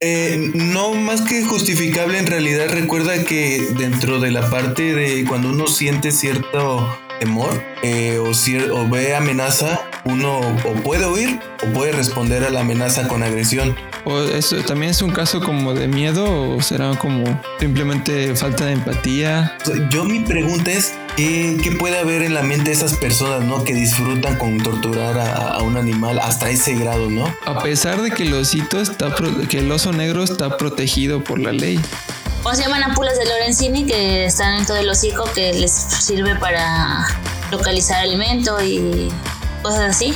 Eh, no más que justificable, en realidad recuerda que dentro de la parte de cuando uno siente cierto temor eh, o, o ve amenaza, uno o puede huir o puede responder a la amenaza con agresión. ¿O eso también es un caso como de miedo o será como simplemente falta de empatía? Yo mi pregunta es, ¿qué, qué puede haber en la mente de esas personas, ¿no? Que disfrutan con torturar a, a, un animal hasta ese grado, ¿no? A pesar de que el osito está, que el oso negro está protegido por la ley. O se llaman ampulas de Lorenzini que están en todo el hocico que les sirve para localizar alimento y cosas así.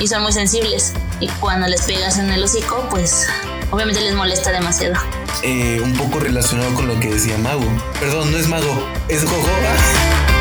Y son muy sensibles. Y cuando les pegas en el hocico, pues obviamente les molesta demasiado. Eh, un poco relacionado con lo que decía Mago. Perdón, no es Mago, es Jojoba.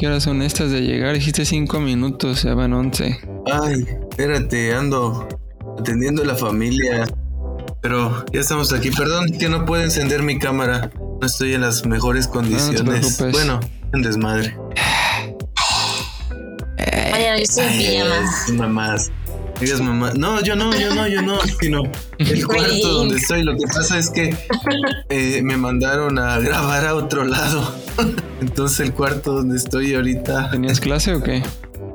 ¿Qué horas son estas de llegar? Dijiste cinco minutos, ya van once. Ay, espérate, ando atendiendo a la familia. Pero ya estamos aquí. Perdón que no puedo encender mi cámara. No estoy en las mejores condiciones. No bueno, un desmadre. Ay, yo estoy en. Mamás. Digas mamá. No, yo no, yo no, yo no. Sino el cuarto donde estoy. Lo que pasa es que eh, me mandaron a grabar a otro lado. Entonces el cuarto donde estoy ahorita. ¿Tenías clase o qué?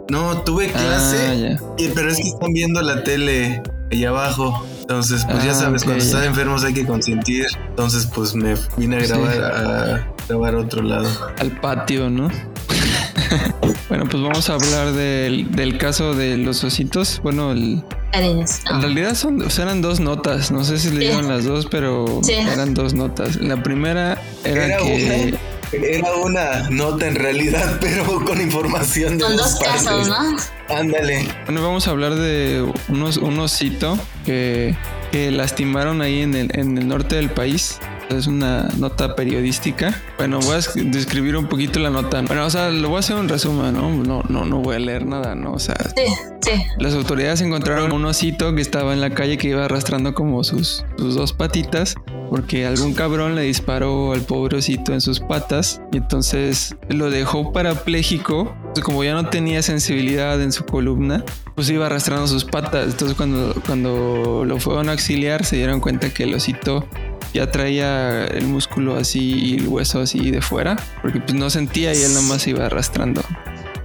No, tuve clase. Ah, pero es que están viendo la tele allá abajo. Entonces, pues ya ah, sabes, cuando estás enfermos hay que consentir. Entonces, pues me vine a grabar a grabar a otro lado. Al patio, ¿no? bueno, pues vamos a hablar del, del caso de los ositos. Bueno, el, en realidad son, eran dos notas. No sé si le dieron las dos, pero eran dos notas. La primera era, que. Era una nota en realidad, pero con información de Con dos, casos, ¿no? Ándale. Bueno, vamos a hablar de unos, un osito que, que lastimaron ahí en el, en el norte del país es una nota periodística. Bueno, voy a describir un poquito la nota. Bueno, o sea, lo voy a hacer un resumen, ¿no? No, no, no voy a leer nada, ¿no? O sea, sí, sí. Las autoridades encontraron un osito que estaba en la calle que iba arrastrando como sus, sus dos patitas porque algún cabrón le disparó al pobre osito en sus patas y entonces lo dejó parapléjico. Como ya no tenía sensibilidad en su columna, pues iba arrastrando sus patas. Entonces cuando, cuando lo fueron a auxiliar se dieron cuenta que el osito ya traía el músculo así y el hueso así de fuera, porque pues no sentía y él nomás iba arrastrando.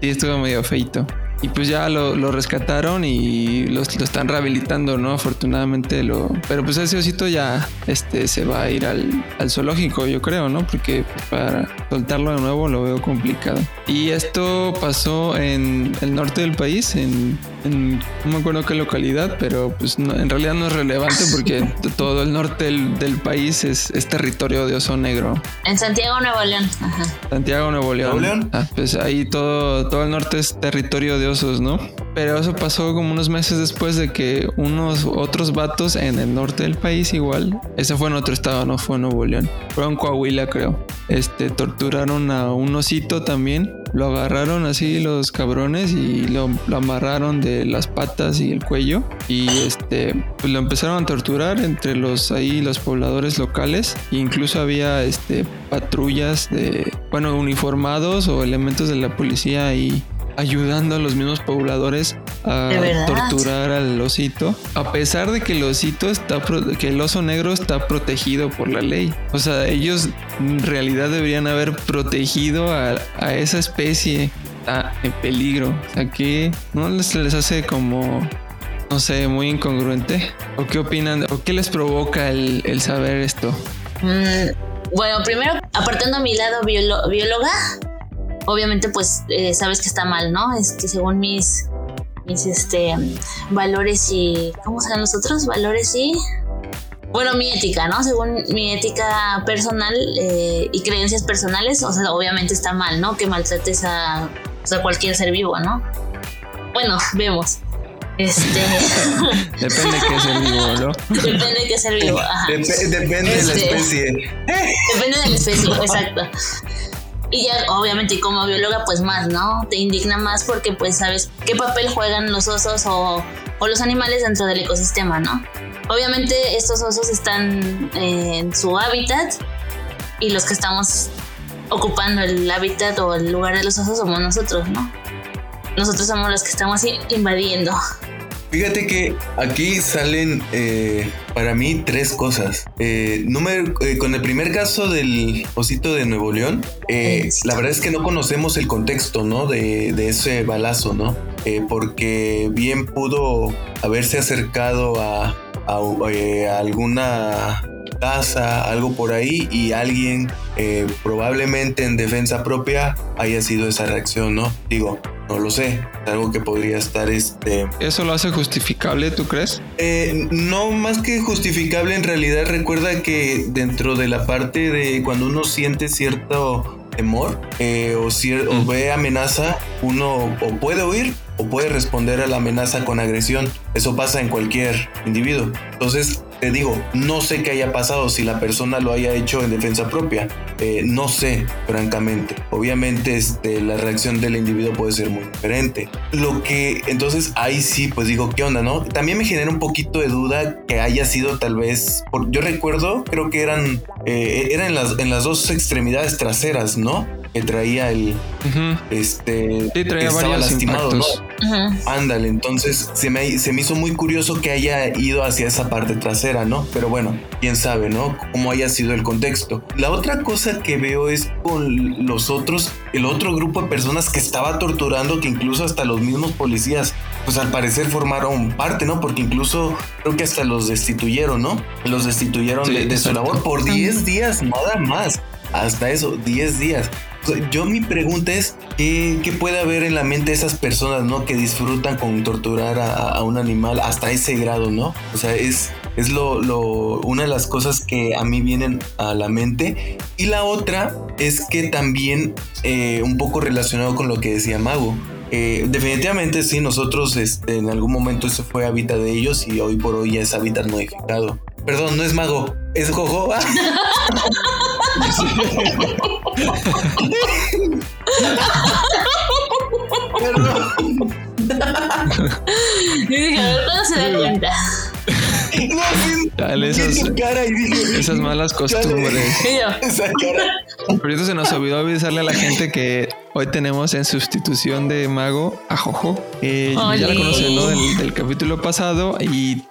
Y estuvo medio feito. Y pues ya lo, lo rescataron y lo, lo, están rehabilitando, ¿no? Afortunadamente lo... Pero pues ese osito ya este, se va a ir al, al zoológico, yo creo, ¿no? Porque pues, para soltarlo de nuevo lo veo complicado. Y esto pasó en el norte del país, en, en no me acuerdo qué localidad, pero pues en realidad no es relevante porque todo el norte del, del país es, es, territorio de oso negro. En Santiago, Nuevo León. Ajá. Santiago, Nuevo León. ¿Nuevo León? Ah, pues ahí todo, todo el norte es territorio de ¿no? Pero eso pasó como unos meses después de que unos otros vatos en el norte del país igual, ese fue en otro estado, no fue en Nuevo León, fue en Coahuila creo, este, torturaron a un osito también, lo agarraron así los cabrones y lo, amarraron de las patas y el cuello y este, pues lo empezaron a torturar entre los ahí los pobladores locales e incluso había este patrullas de, bueno, uniformados o elementos de la policía ahí ayudando a los mismos pobladores a torturar al osito, a pesar de que el osito está que el oso negro está protegido por la ley. O sea, ellos en realidad deberían haber protegido a, esa especie está en peligro. O sea, que no les, les hace como no sé, muy incongruente. ¿O qué opinan? ¿O qué les provoca el, saber esto? Mm, bueno, primero, apartando a mi lado bióloga, obviamente pues eh, sabes que está mal, ¿no? Este, según mis, mis este, valores y... ¿Cómo saben los otros? Valores y... Bueno, mi ética, ¿no? Según mi ética personal eh, y creencias personales, o sea, obviamente está mal, ¿no? Que maltrates a, cualquier ser vivo, ¿no? Bueno, vemos. Este. Depende de qué ser vivo, ¿no? Depende de qué ser vivo. Ajá. depende de la este, especie. Depende de la especie, exacto. Y ya, obviamente, como bióloga, pues más, ¿no? Te indigna más porque pues sabes qué papel juegan los osos o, o los animales dentro del ecosistema, ¿no? Obviamente estos osos están en su hábitat y los que estamos ocupando el hábitat o el lugar de los osos somos nosotros, ¿no? Nosotros somos los que estamos invadiendo. Fíjate que aquí salen eh, para mí tres cosas. Eh, número, eh, con el primer caso del osito de Nuevo León, la verdad es que no conocemos el contexto, ¿no? De, de ese balazo, ¿no? porque bien pudo haberse acercado a, a alguna casa, algo por ahí y alguien probablemente en defensa propia haya sido esa reacción, ¿no? Digo, no lo sé, algo que podría estar este... ¿Eso lo hace justificable, tú crees? Eh, no, más que justificable, en realidad recuerda que dentro de la parte de cuando uno siente cierto temor eh, o, o ve amenaza, uno o puede huir o puede responder a la amenaza con agresión. Eso pasa en cualquier individuo. Entonces, te digo, no sé qué haya pasado si la persona lo haya hecho en defensa propia. Eh, no sé, francamente. Obviamente este, la reacción del individuo puede ser muy diferente. Lo que entonces ahí sí, pues digo, ¿qué onda, no? También me genera un poquito de duda que haya sido tal vez, yo recuerdo, creo que eran, eh, eran las, en las dos extremidades traseras, ¿no? Que traía el este sí, traía estaba lastimado, ¿no? Ándale, entonces se me, se me hizo muy curioso que haya ido hacia esa parte trasera, ¿no? Pero bueno, quién sabe, ¿no? Cómo haya sido el contexto. La otra cosa que veo es con los otros, el otro grupo de personas que estaba torturando, que incluso hasta los mismos policías, pues al parecer formaron parte, ¿no? Porque incluso creo que hasta los destituyeron, ¿no? Los destituyeron de, su labor por 10 días, nada más. Hasta eso, 10 días. Yo mi pregunta es, ¿qué, puede haber en la mente de esas personas, ¿no? Que disfrutan con torturar a, un animal hasta ese grado, ¿no? O sea, es, es lo, una de las cosas que a mí vienen a la mente. Y la otra es que también eh, un poco relacionado con lo que decía Mago. Eh, definitivamente sí, nosotros este, en algún momento eso fue hábitat de ellos y hoy por hoy ya es hábitat modificado. Perdón, no es mago, es Jojo. dije, a ver, ¿cuándo se da cuenta? Dale, esas, esas malas costumbres. Pero se nos olvidó avisarle a la gente que hoy tenemos en sustitución de Mago a Jojo. Eh, ya la conocen, ¿no? Del, del capítulo pasado y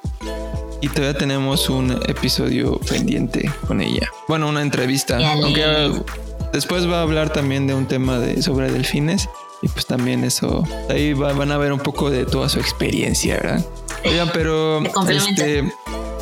y todavía tenemos un episodio pendiente con ella. Bueno, una entrevista. Aunque después va a hablar también de un tema de, sobre delfines. Y pues también eso. Ahí van a ver un poco de toda su experiencia, ¿verdad? Oigan, pero. Este,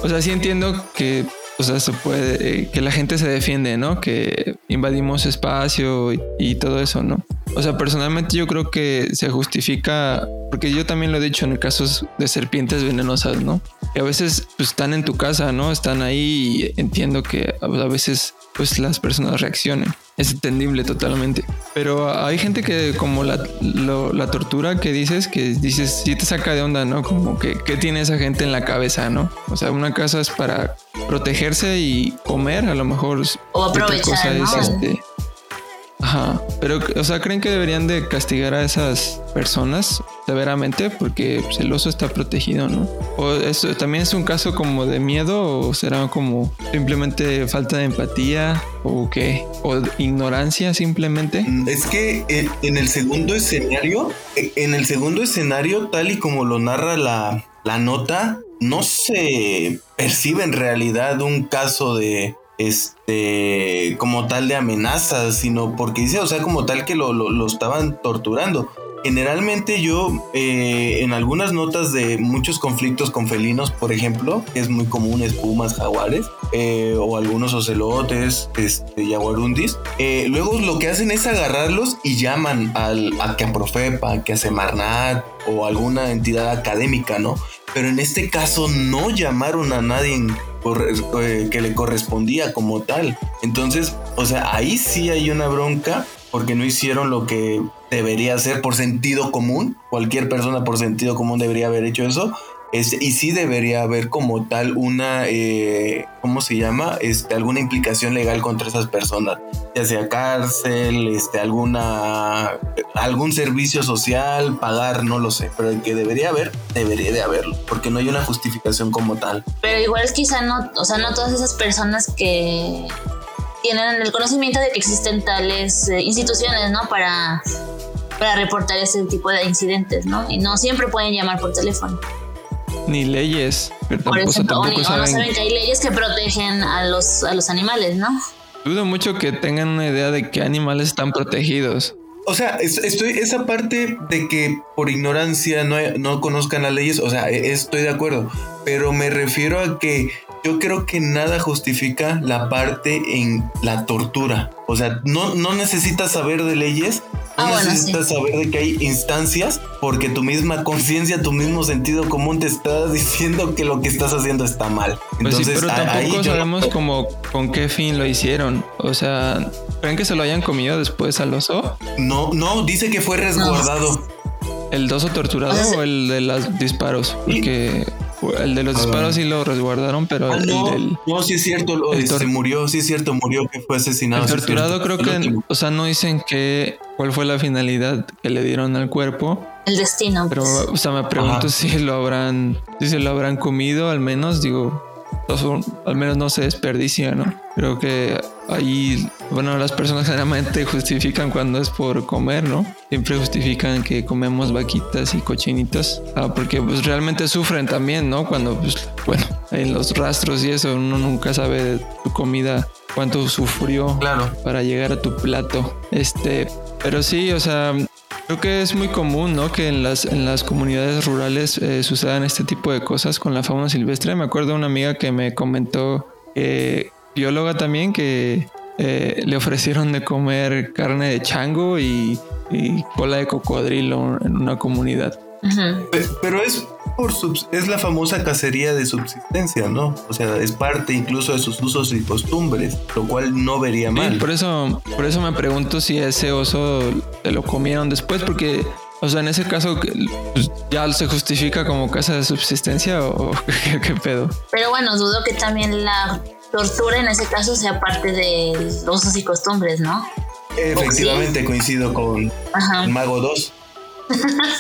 o sea, sí entiendo que o sea, se puede, eh, que la gente se defiende, ¿no? Que invadimos espacio y, todo eso, ¿no? O sea, personalmente yo creo que se justifica, porque yo también lo he dicho en casos de serpientes venenosas, ¿no? Que a veces pues, están en tu casa, ¿no? Están ahí y entiendo que a veces pues las personas reaccionen. Es entendible totalmente. Pero hay gente que como la, la tortura que dices, que dices, sí te saca de onda, ¿no? Como que, ¿qué tiene esa gente en la cabeza, ¿no? O sea, una casa es para protegerse y comer, a lo mejor. O aprovechar, este, Ajá, pero, o sea, ¿creen que deberían de castigar a esas personas severamente? Porque pues, el oso está protegido, ¿no? ¿O eso también es un caso como de miedo o será como simplemente falta de empatía o qué? ¿O ignorancia simplemente? Mm, es que en, el segundo escenario, en el segundo escenario, tal y como lo narra la, la nota, no se percibe en realidad un caso de este, como tal de amenazas, sino porque dice, o sea, como tal que lo, lo, estaban torturando. Generalmente yo eh, en algunas notas de muchos conflictos con felinos, por ejemplo, que es muy común, espumas, jaguares, eh, o algunos ocelotes, este, yaguarundis, eh, luego lo que hacen es agarrarlos y llaman al, a que a Profepa, que a Semarnat o alguna entidad académica, ¿no? Pero en este caso no llamaron a nadie que le correspondía como tal. Entonces, o sea, ahí sí hay una bronca porque no hicieron lo que debería hacer por sentido común. Cualquier persona por sentido común debería haber hecho eso. Y sí debería haber como tal una, eh, ¿cómo se llama? Este, alguna implicación legal contra esas personas, ya sea cárcel, este, alguna, algún servicio social, pagar, no lo sé, pero el que debería haber, debería de haberlo, porque no hay una justificación como tal. Pero igual es quizá no, o sea, no todas esas personas que tienen el conocimiento de que existen tales eh, instituciones, ¿no? Para, para reportar ese tipo de incidentes, ¿no? Y no siempre pueden llamar por teléfono. Ni leyes. Pero Por tampoco, ejemplo, o, o no saben. saben que hay leyes que protegen a los, a los animales, ¿no? Dudo mucho que tengan una idea de qué animales están protegidos. O sea, es- estoy esa parte de que por ignorancia no, no conozcan las leyes, o sea, e- estoy de acuerdo, pero me refiero a que yo creo que nada justifica la parte en la tortura. O sea, no, no necesitas saber de leyes, no Ah, bueno, necesitas saber de que hay instancias, porque tu misma conciencia, tu mismo sentido común te está diciendo que lo que estás haciendo está mal. Pues sí, pero tampoco yo- sabemos como con qué fin lo hicieron. O sea, ¿creen que se lo hayan comido después al oso? No, no, dice que fue resguardado. ¿El oso torturado se- o el de los disparos? Porque el de los Ah. disparos sí lo resguardaron, pero Ah, el, no, del no, sí es cierto, lo- el este, murió, sí es cierto, murió que fue asesinado. el torturado creo El que, último. o sea, no dicen que cuál fue la finalidad que le dieron al cuerpo, El destino. pero, o sea, me pregunto Ajá. si lo habrán, si se lo habrán comido, al menos, digo, o al menos no se desperdicia, ¿no? Creo que ahí, bueno, las personas generalmente justifican cuando es por comer, ¿no? Siempre justifican que comemos vaquitas y cochinitas, ah, porque pues realmente sufren también, ¿no? Cuando, pues, bueno, en los rastros y eso, uno nunca sabe de tu comida cuánto sufrió Claro. para llegar a tu plato. Este, pero sí, o sea, creo que es muy común, ¿no? Que en las, en las comunidades rurales eh, sucedan este tipo de cosas con la fauna silvestre. Me acuerdo de una amiga que me comentó, que bióloga también, que eh, le ofrecieron de comer carne de chango y, y cola de cocodrilo en una comunidad. Ujú. Pe- Pero es por subs- es la famosa cacería de subsistencia, ¿no? O sea, es parte incluso de sus usos y costumbres, lo cual no vería Sí, mal. por eso, por eso me pregunto si ese oso se lo comieron después, porque, o sea, en ese caso pues, ya se justifica como casa de subsistencia o qué, qué pedo. Pero bueno, dudo que también la tortura en ese caso sea parte de los usos y costumbres, ¿no? Efectivamente coincido con Ajá. el Mago 2.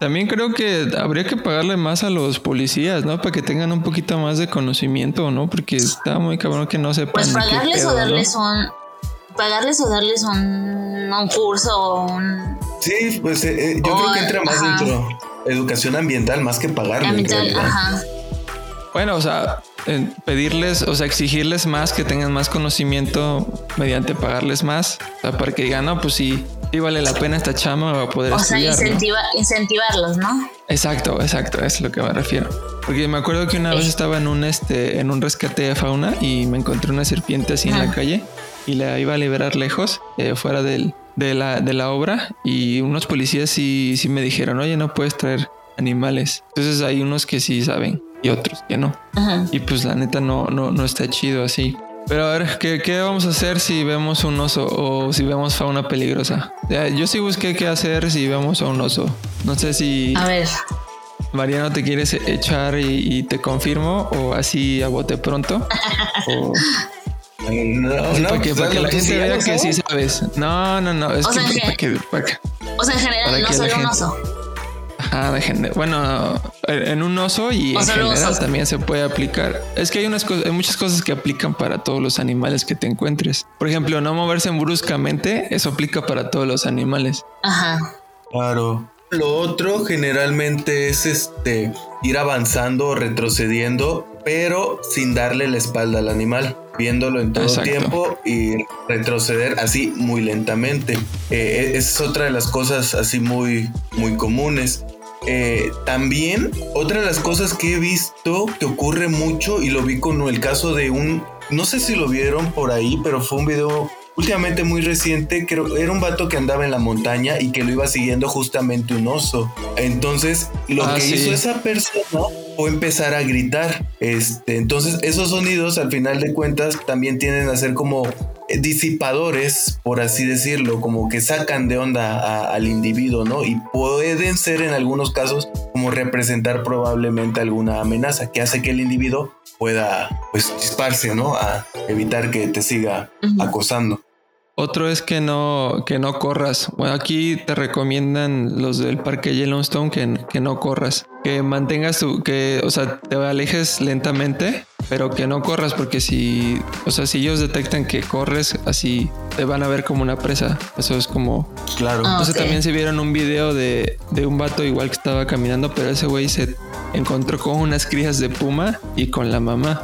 También creo que habría que pagarle más a los policías, ¿no? Para que tengan un poquito más de conocimiento, ¿no? Porque está muy cabrón que no sepan. Pues qué pagarles pedo, o ¿no? darles un. Pagarles o darles un, un curso o un. Sí, pues eh, eh, yo creo que entra más ajá. dentro educación ambiental más que pagarle. en ambiental, realidad. ajá. Bueno, o sea, pedirles, o sea, exigirles más, que tengan más conocimiento mediante pagarles más, o sea, para que digan, no, pues sí, sí vale la pena esta chama va a poder O sea, incentivarlos, ¿no? Exacto, exacto, es lo que me refiero. Porque me acuerdo que una vez estaba en un este, en un rescate de fauna y me encontré una serpiente así en la calle y la iba a liberar lejos, eh, fuera del, de, la, de la obra, y unos policías sí, sí me dijeron, oye, no puedes traer animales. Entonces hay unos que sí saben y otros que no. Ajá. Y pues la neta no, no, no está chido así. Pero a ver, ¿qué, qué vamos a hacer si vemos un oso o si vemos fauna peligrosa? Ya, Yo sí busqué qué hacer si vemos a un oso. No sé si A ver, Mariano te quieres echar y, y te confirmo o así a bote pronto. o No, no, para que, pues, para que hazlo la gente vea que sí sabes. No, no, no. Es O que, sea, que- para que, para que- o sea, en Para general, no solo un gente- oso. Dejen de- Bueno, en un oso y O en general también se puede aplicar. Es que hay unas cosas, hay muchas cosas que aplican para todos los animales que te encuentres. Por ejemplo, no moverse bruscamente, eso aplica para todos los animales. Ajá. Claro. Lo otro generalmente es este ir avanzando o retrocediendo, pero sin darle la espalda al animal, viéndolo en todo Exacto. tiempo y retroceder así muy lentamente. Eh, es otra de las cosas así muy, muy comunes. Eh, también otra de las cosas que he visto que ocurre mucho y lo vi con el caso de un, no sé si lo vieron por ahí, pero fue un video últimamente muy reciente, creo era un vato que andaba en la montaña y que lo iba siguiendo justamente un oso. Entonces, lo Ah, que sí. hizo esa persona fue empezar a gritar. Este, entonces, esos sonidos al final de cuentas también tienden a ser como disipadores, por así decirlo, como que sacan de onda al individuo, ¿no? Y pueden ser en algunos casos como representar probablemente alguna amenaza que hace que el individuo pueda pues disparse, ¿no? A evitar que te siga acosando. Otro es que no, que no corras. Bueno, aquí te recomiendan los del parque Yellowstone que, que no corras. Que mantengas tu, que, o sea, te alejes lentamente, pero que no corras porque si, o sea, si ellos detectan que corres, así te van a ver como una presa. Eso es como... Claro. Ah, Entonces también se vieron un video de, de un vato igual que estaba caminando, pero ese güey se encontró con unas crías de puma y con la mamá.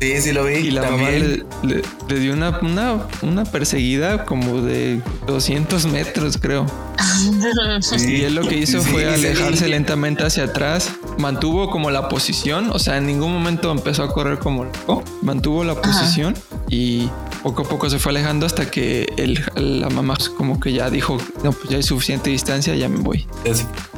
Sí, sí lo vi. Y la mamá le, dio una, una, una, perseguida como de 200 metros, creo. y él lo que hizo fue alejarse lentamente hacia atrás. Mantuvo como la posición, o sea, en ningún momento empezó a correr como loco. Mantuvo la posición y poco a poco se fue alejando hasta que el, la mamá como que ya dijo, no, pues ya hay suficiente distancia, ya me voy.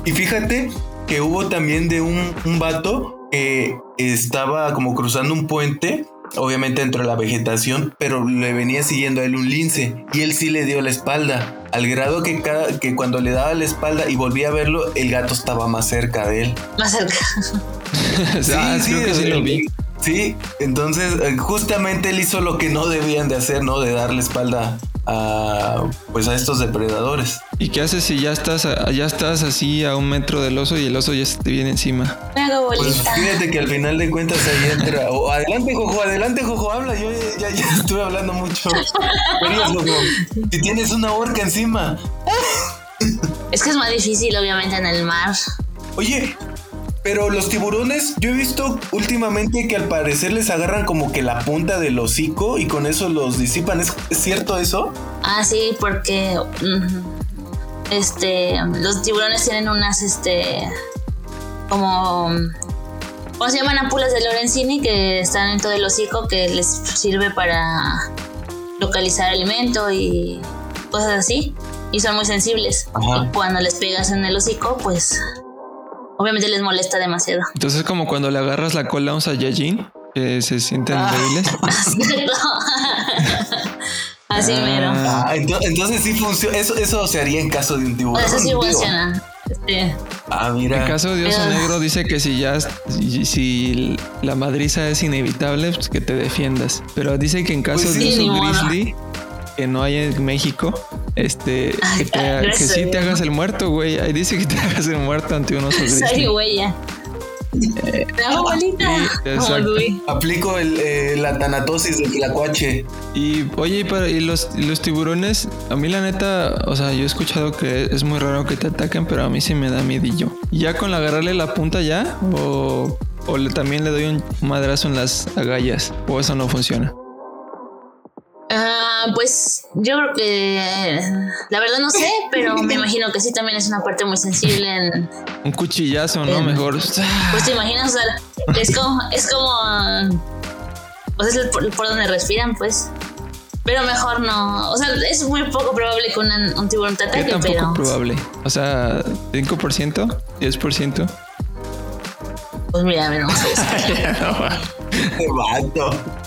Y fíjate que hubo también de un, un vato que estaba como cruzando un puente, obviamente dentro de la vegetación, pero le venía siguiendo a él un lince y él sí le dio la espalda, al grado que, cada, que cuando le daba la espalda y volvía a verlo, el gato estaba más cerca de él. Más cerca. sí, ah, sí, que sí lo vi. Sí, entonces eh, justamente él hizo lo que no debían de hacer, ¿no? De darle espalda a pues a estos depredadores. ¿Y qué haces si ya estás ya estás así a un metro del oso y el oso ya se te viene encima? Pues fíjate que al final de cuentas ahí entra. adelante, Jojo, adelante, Jojo, habla. Yo ya, ya estuve hablando mucho. Si tienes una orca encima. Es que es más difícil, obviamente, en el mar. Oye, pero los tiburones, yo he visto últimamente que al parecer les agarran como que la punta del hocico y con eso los disipan. ¿Es, cierto eso? Ah, sí, porque este los tiburones tienen unas este como ¿cómo se llaman ampulas de Lorenzini que están en todo el hocico que les sirve para localizar alimento y cosas así y son muy sensibles. Y cuando les pegas en el hocico, pues obviamente les molesta demasiado. Entonces, como cuando le agarras la cola a un Saiyajin, que se sienten ah. débiles. Así ah. mero. Ah, entonces, sí funciona. Eso, eso se haría en caso de un tiburón. Eso sí funciona. Ah, mira. En caso de oso negro dice que si ya si, la madriza es inevitable, pues que te defiendas. Pero dice que en caso pues de oso grizzly, que no hay en México, este, que, sí te hagas el muerto, güey. Ahí dice que te hagas el muerto ante unos Soy güey ya. Eh, Aplico el, eh, la tanatosis del tlacuache. Y oye, y, para, y los, los tiburones, a mí la neta, o sea, yo he escuchado que es muy raro que te ataquen, pero a mí sí me da miedillo. ¿Ya con agarrarle la punta ya? ¿O, o le, también le doy un madrazo en las agallas? ¿O eso no funciona? Ah, pues yo creo que la verdad no sé, pero me imagino que sí también es una parte muy sensible en un cuchillazo, ¿no? Mejor. Pues te imaginas, o sea, es como es como pues es por, donde respiran, pues. Pero mejor no. O sea, es muy poco probable que un tiburón te ataque, ¿Qué tan poco probable? O sea, 5%, 10%. Pues mira, a ver, vamos a ver.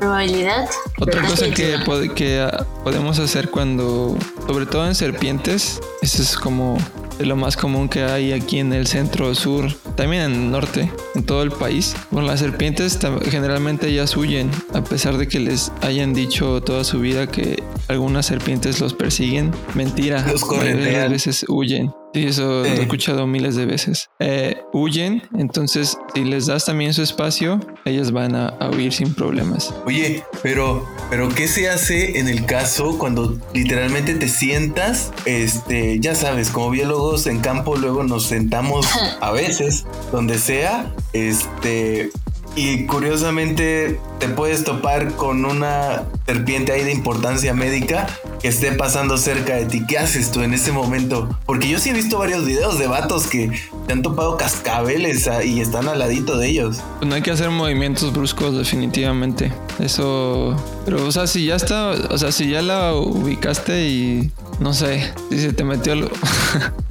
Probabilidad. Otra cosa que, que ah, podemos hacer cuando, sobre todo en serpientes, eso es como de lo más común que hay aquí en el centro, sur, también en el norte, en todo el país. Con las serpientes generalmente ellas huyen, a pesar de que les hayan dicho toda su vida que algunas serpientes los persiguen. Mentira, los a veces huyen. Sí, eso lo he escuchado miles de veces. Eh, huyen, entonces si les das también su espacio, ellas van a, huir sin problemas. Oye, pero, pero ¿qué se hace en el caso cuando literalmente te sientas? Este, ya sabes, como biólogos en campo luego nos sentamos a veces, donde sea, este, y curiosamente te puedes topar con una serpiente ahí de importancia médica que esté pasando cerca de ti. ¿Qué haces tú en ese momento? Porque yo sí he visto varios videos de vatos que te han topado cascabeles ah, y están al ladito de ellos. Pues no hay que hacer movimientos bruscos definitivamente. Eso... Pero o sea, si ya está... O sea, si ya la ubicaste y... No sé, si se te metió algo...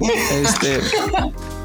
este...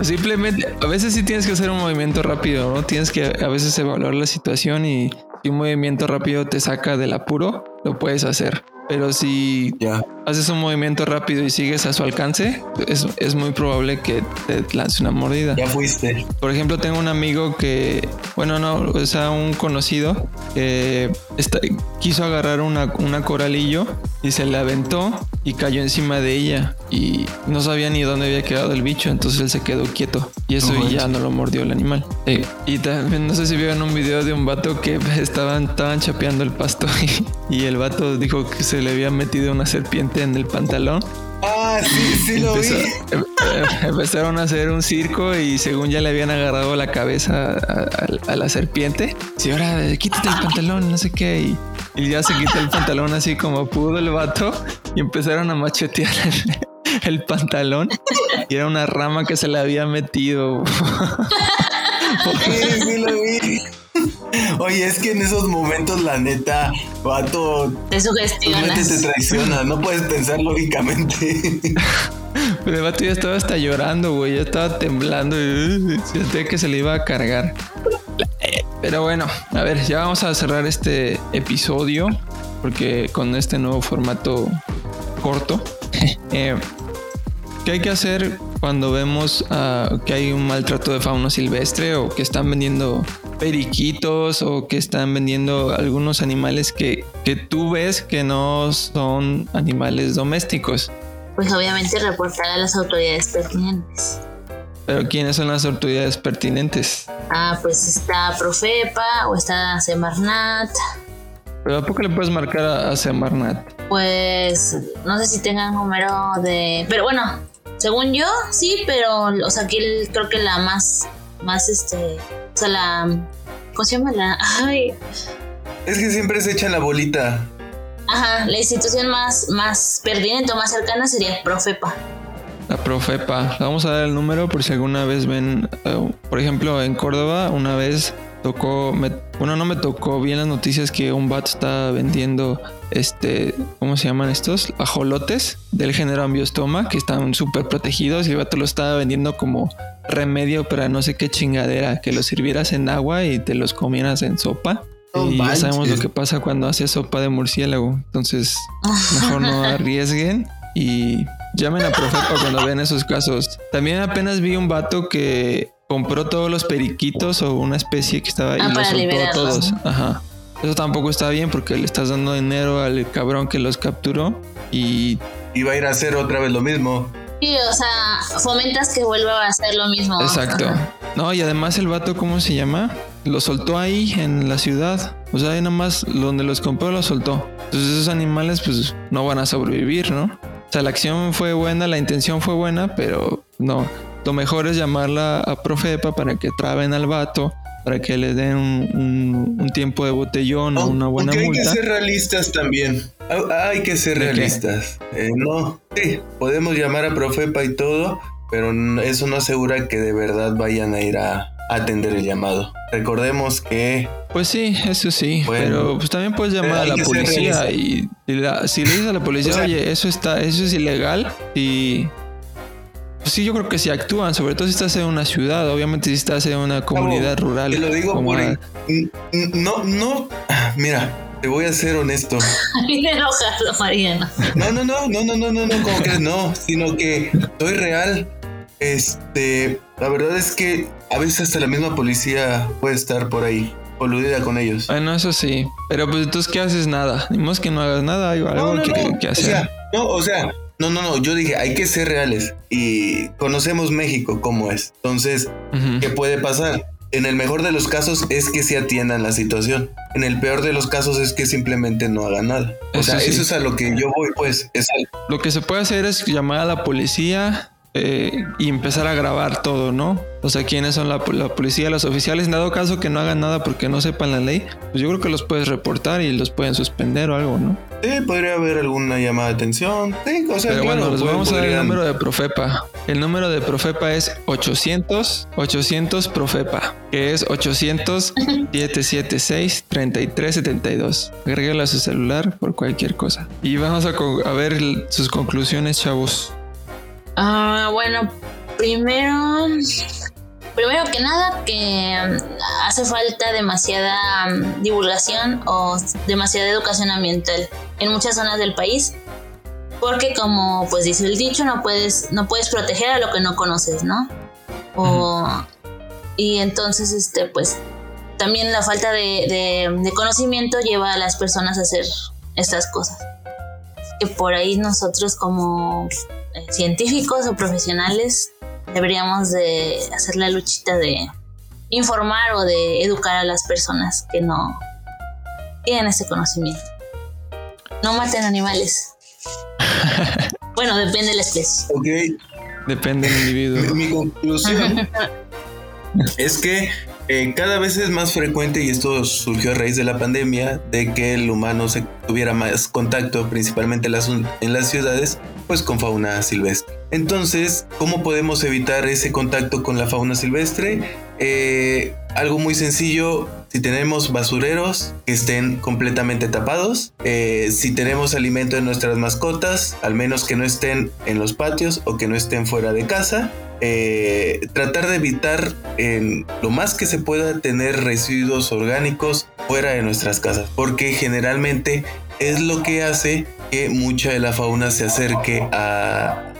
Simplemente, a veces sí tienes que hacer un movimiento rápido, ¿no? Tienes que a veces evaluar la situación y si un movimiento rápido te saca del apuro, lo puedes hacer. Pero si Ya. Haces un movimiento rápido y sigues a su alcance, es, es muy probable que te lance una mordida. Ya fuiste. Por ejemplo, tengo un amigo que, bueno, no, o sea, un conocido que está- quiso agarrar una, una coralillo y se le aventó y cayó encima de ella y no sabía ni dónde había quedado el bicho, entonces él se quedó quieto y eso No y ya no lo mordió el animal. Sí. Y también no sé si vieron un video de un vato que estaban, estaban chapeando el pasto y, y el vato dijo que se le había metido una serpiente en el pantalón Ah, sí, sí lo Empezó- vi. em- em- empezaron a hacer un circo y según ya le habían agarrado la cabeza a, a- a la serpiente. Sí, ahora eh, quítate el pantalón, no sé qué. Y, y ya se quitó el pantalón así como pudo el vato y empezaron a machetear el, el pantalón. Y era una rama que se le había metido. Sí, sí lo vi. Oye, es que en esos momentos, la neta, vato, Te tu mente te sugestionas. traiciona. No puedes pensar lógicamente. Pero el vato ya estaba hasta llorando, güey. Ya estaba temblando y uh, sentía que se le iba a cargar. Pero bueno, a ver, ya vamos a cerrar este episodio porque con este nuevo formato corto. eh, ¿Qué hay que hacer cuando vemos ah, que hay un maltrato de fauna silvestre o que están vendiendo periquitos o que están vendiendo algunos animales que, que tú ves que no son animales domésticos? Pues obviamente reportar a las autoridades pertinentes. Pero ¿quiénes son las autoridades pertinentes? Ah, pues está Profepa o está Semarnat. Pero ¿a poco le puedes marcar a, a Semarnat? Pues no sé si tengan número de. Pero bueno, según yo, sí, pero o sea, aquí creo que la más. Más este. O sea, la. ¿Cómo se llama? La. Ay. Es que siempre se echan la bolita. Ajá, la institución más, más pertinente o más cercana sería Profepa. La Profepa. Vamos a dar el número por si alguna vez ven, eh, por ejemplo, en Córdoba, una vez tocó, me- bueno, no me tocó bien las noticias que un vato estaba vendiendo, este, ¿cómo se llaman estos? Ajolotes del género ambiostoma, que están súper protegidos y el vato lo estaba vendiendo como remedio para no sé qué chingadera, que los sirvieras en agua y te los comieras en sopa. No y ya sabemos lo que pasa cuando haces sopa de murciélago. Entonces, mejor no arriesguen y llamen a Profepa cuando vean esos casos. También apenas vi un vato que compró todos los periquitos o una especie que estaba ahí Ah, y los soltó a todos. Ajá. Eso tampoco está bien porque le estás dando dinero al cabrón que los capturó y Y va a ir a hacer otra vez lo mismo. Sí, o sea, fomentas que vuelva a hacer lo mismo. Exacto. No, y además el vato, ¿cómo se llama? Lo soltó ahí en la ciudad. O sea, ahí nomás donde los compró lo soltó. Entonces esos animales pues no van a sobrevivir, ¿no? O sea, la acción fue buena, la intención fue buena, pero no. Lo mejor es llamarla a Profepa para que traben al vato, para que le den un, un- un tiempo de botellón o una buena Aunque hay multa. que ser realistas también. Ah, Hay que ser realistas. Eh, no, sí, podemos llamar a Profepa y todo, pero eso no asegura que de verdad vayan a ir a atender el llamado. Recordemos que Pues sí, eso sí, Bueno. pero pues también puedes llamar a la policía y, y la- si le dices a la policía, O sea- oye, eso está, eso es ilegal y pues sí, yo creo que si actúan, sobre todo si estás en una ciudad, obviamente si estás en una comunidad rural, te lo digo como por a- no, no, mira, te voy a ser honesto. Bien enojado, Mariano. No, no, no, no, no, no, no, no, como que no, sino que soy real. Este, la verdad es que a veces hasta la misma policía puede estar por ahí, coludida con ellos. Bueno, eso sí, pero pues entonces ¿qué haces? Nada, ni más que no hagas nada, hay algo que, que o hacer. sea, no, o sea, no, no, no, yo dije, hay que ser reales y conocemos México como es. Entonces, Ujú. ¿qué puede pasar? En el mejor de los casos es que se atiendan la situación. En el peor de los casos es que simplemente no hagan nada. O Eso sea, sí. eso es a lo que yo voy, pues. Es Lo que se puede hacer es llamar a la policía eh, y empezar a grabar todo, ¿no? O sea, quiénes son la, la policía, los oficiales. En dado caso que no hagan nada porque no sepan la ley, pues yo creo que los puedes reportar y los pueden suspender o algo, ¿no? Sí, podría haber alguna llamada de atención. Sí, o sea, Pero claro, bueno, les pod- vamos a dar el número de Profepa. El número de Profepa es 800 800 Profepa, que es 800 776 3372. Agrégalo a su celular por cualquier cosa. Y vamos a, ver sus conclusiones, chavos. Ah, bueno, primero, primero que nada, que mm, hace falta demasiada mm, divulgación o demasiada educación ambiental en muchas zonas del país. Porque como pues dice el dicho, no puedes, no puedes proteger a lo que no conoces, ¿no? y entonces, este, pues, también la falta de, de, conocimiento lleva a las personas a hacer estas cosas. Que por ahí nosotros como eh, científicos o profesionales deberíamos de hacer la luchita de informar o de educar a las personas que no tienen ese conocimiento. No maten animales. bueno, depende de la especie. Ok. Depende del individuo. Mi, conclusión es que eh, cada vez es más frecuente, y esto surgió a raíz de la pandemia, de que el humano se tuviera más contacto, principalmente en las, en las ciudades, pues con fauna silvestre. Entonces, ¿cómo podemos evitar ese contacto con la fauna silvestre? Eh, algo muy sencillo, si tenemos basureros que estén completamente tapados, eh, si tenemos alimento en nuestras mascotas, al menos que no estén en los patios o que no estén fuera de casa, eh, tratar de evitar en lo más que se pueda tener residuos orgánicos fuera de nuestras casas, porque generalmente es lo que hace que mucha de la fauna se acerque a,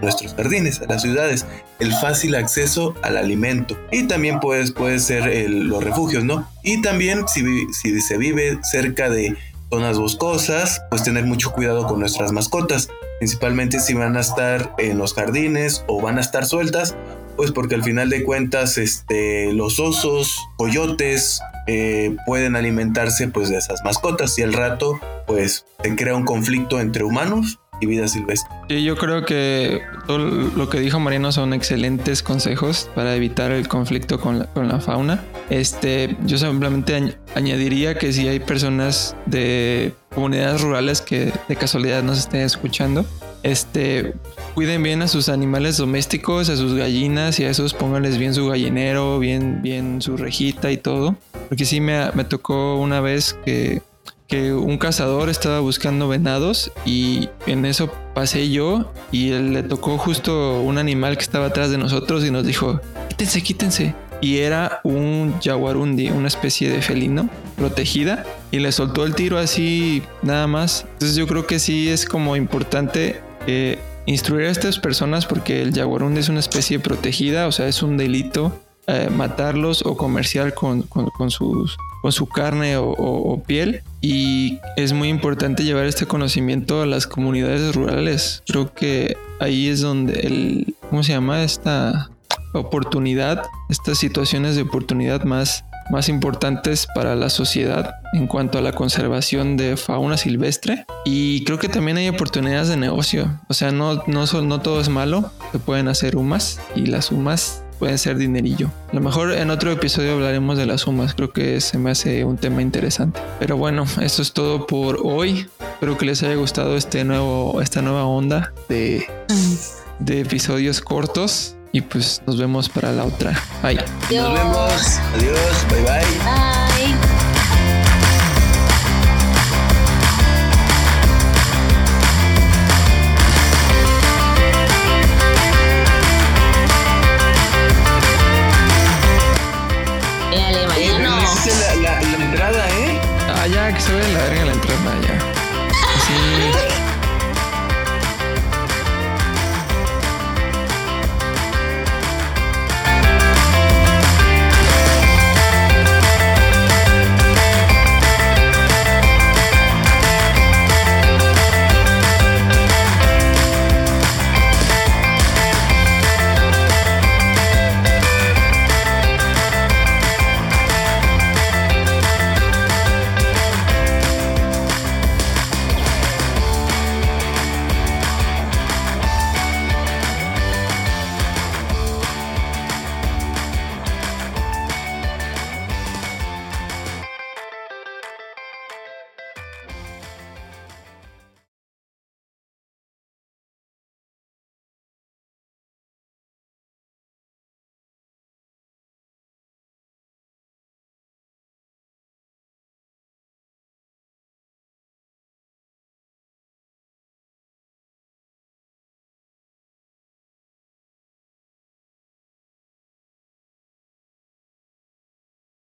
nuestros jardines, a las ciudades, el fácil acceso al alimento. Y también pues, puede ser los refugios, ¿no? Y también si, si se vive cerca de zonas boscosas, pues tener mucho cuidado con nuestras mascotas, principalmente si van a estar en los jardines o van a estar sueltas, pues porque al final de cuentas este, los osos, coyotes eh, pueden alimentarse pues de esas mascotas. Y al rato pues se crea un conflicto entre humanos y vida silvestre. Sí, yo creo que todo lo que dijo Mariano son excelentes consejos para evitar el conflicto con la, con la fauna. Este, yo simplemente añadiría que si hay personas de comunidades rurales que de casualidad nos estén escuchando, este, cuiden bien a sus animales domésticos, a sus gallinas y a esos pónganles bien su gallinero, bien, bien su rejita y todo. Porque sí me, me tocó una vez que que un cazador estaba buscando venados y en eso pasé yo y él le tocó justo un animal que estaba atrás de nosotros y nos dijo, quítense, quítense. Y era un jaguarundi, una especie de felino protegida y le soltó el tiro así nada más. Entonces yo creo que sí es como importante eh, instruir a estas personas porque el jaguarundi es una especie protegida, o sea, es un delito eh, matarlos o comercial con, con, sus, con su carne o, piel. Y es muy importante llevar este conocimiento a las comunidades rurales. Creo que ahí es donde el, ¿cómo se llama? Esta oportunidad, estas situaciones de oportunidad más, más importantes para la sociedad en cuanto a la conservación de fauna silvestre. Y creo que también hay oportunidades de negocio. O sea, no, no, no todo es malo. Se pueden hacer humas y las humas pueden ser dinerillo. A lo mejor en otro episodio hablaremos de las sumas, creo que se me hace un tema interesante. Pero bueno, esto es todo por hoy. Espero que les haya gustado este nuevo, esta nueva onda de, de episodios cortos. Y pues nos vemos para la otra. Bye. Nos vemos. Adiós. Bye bye. bye.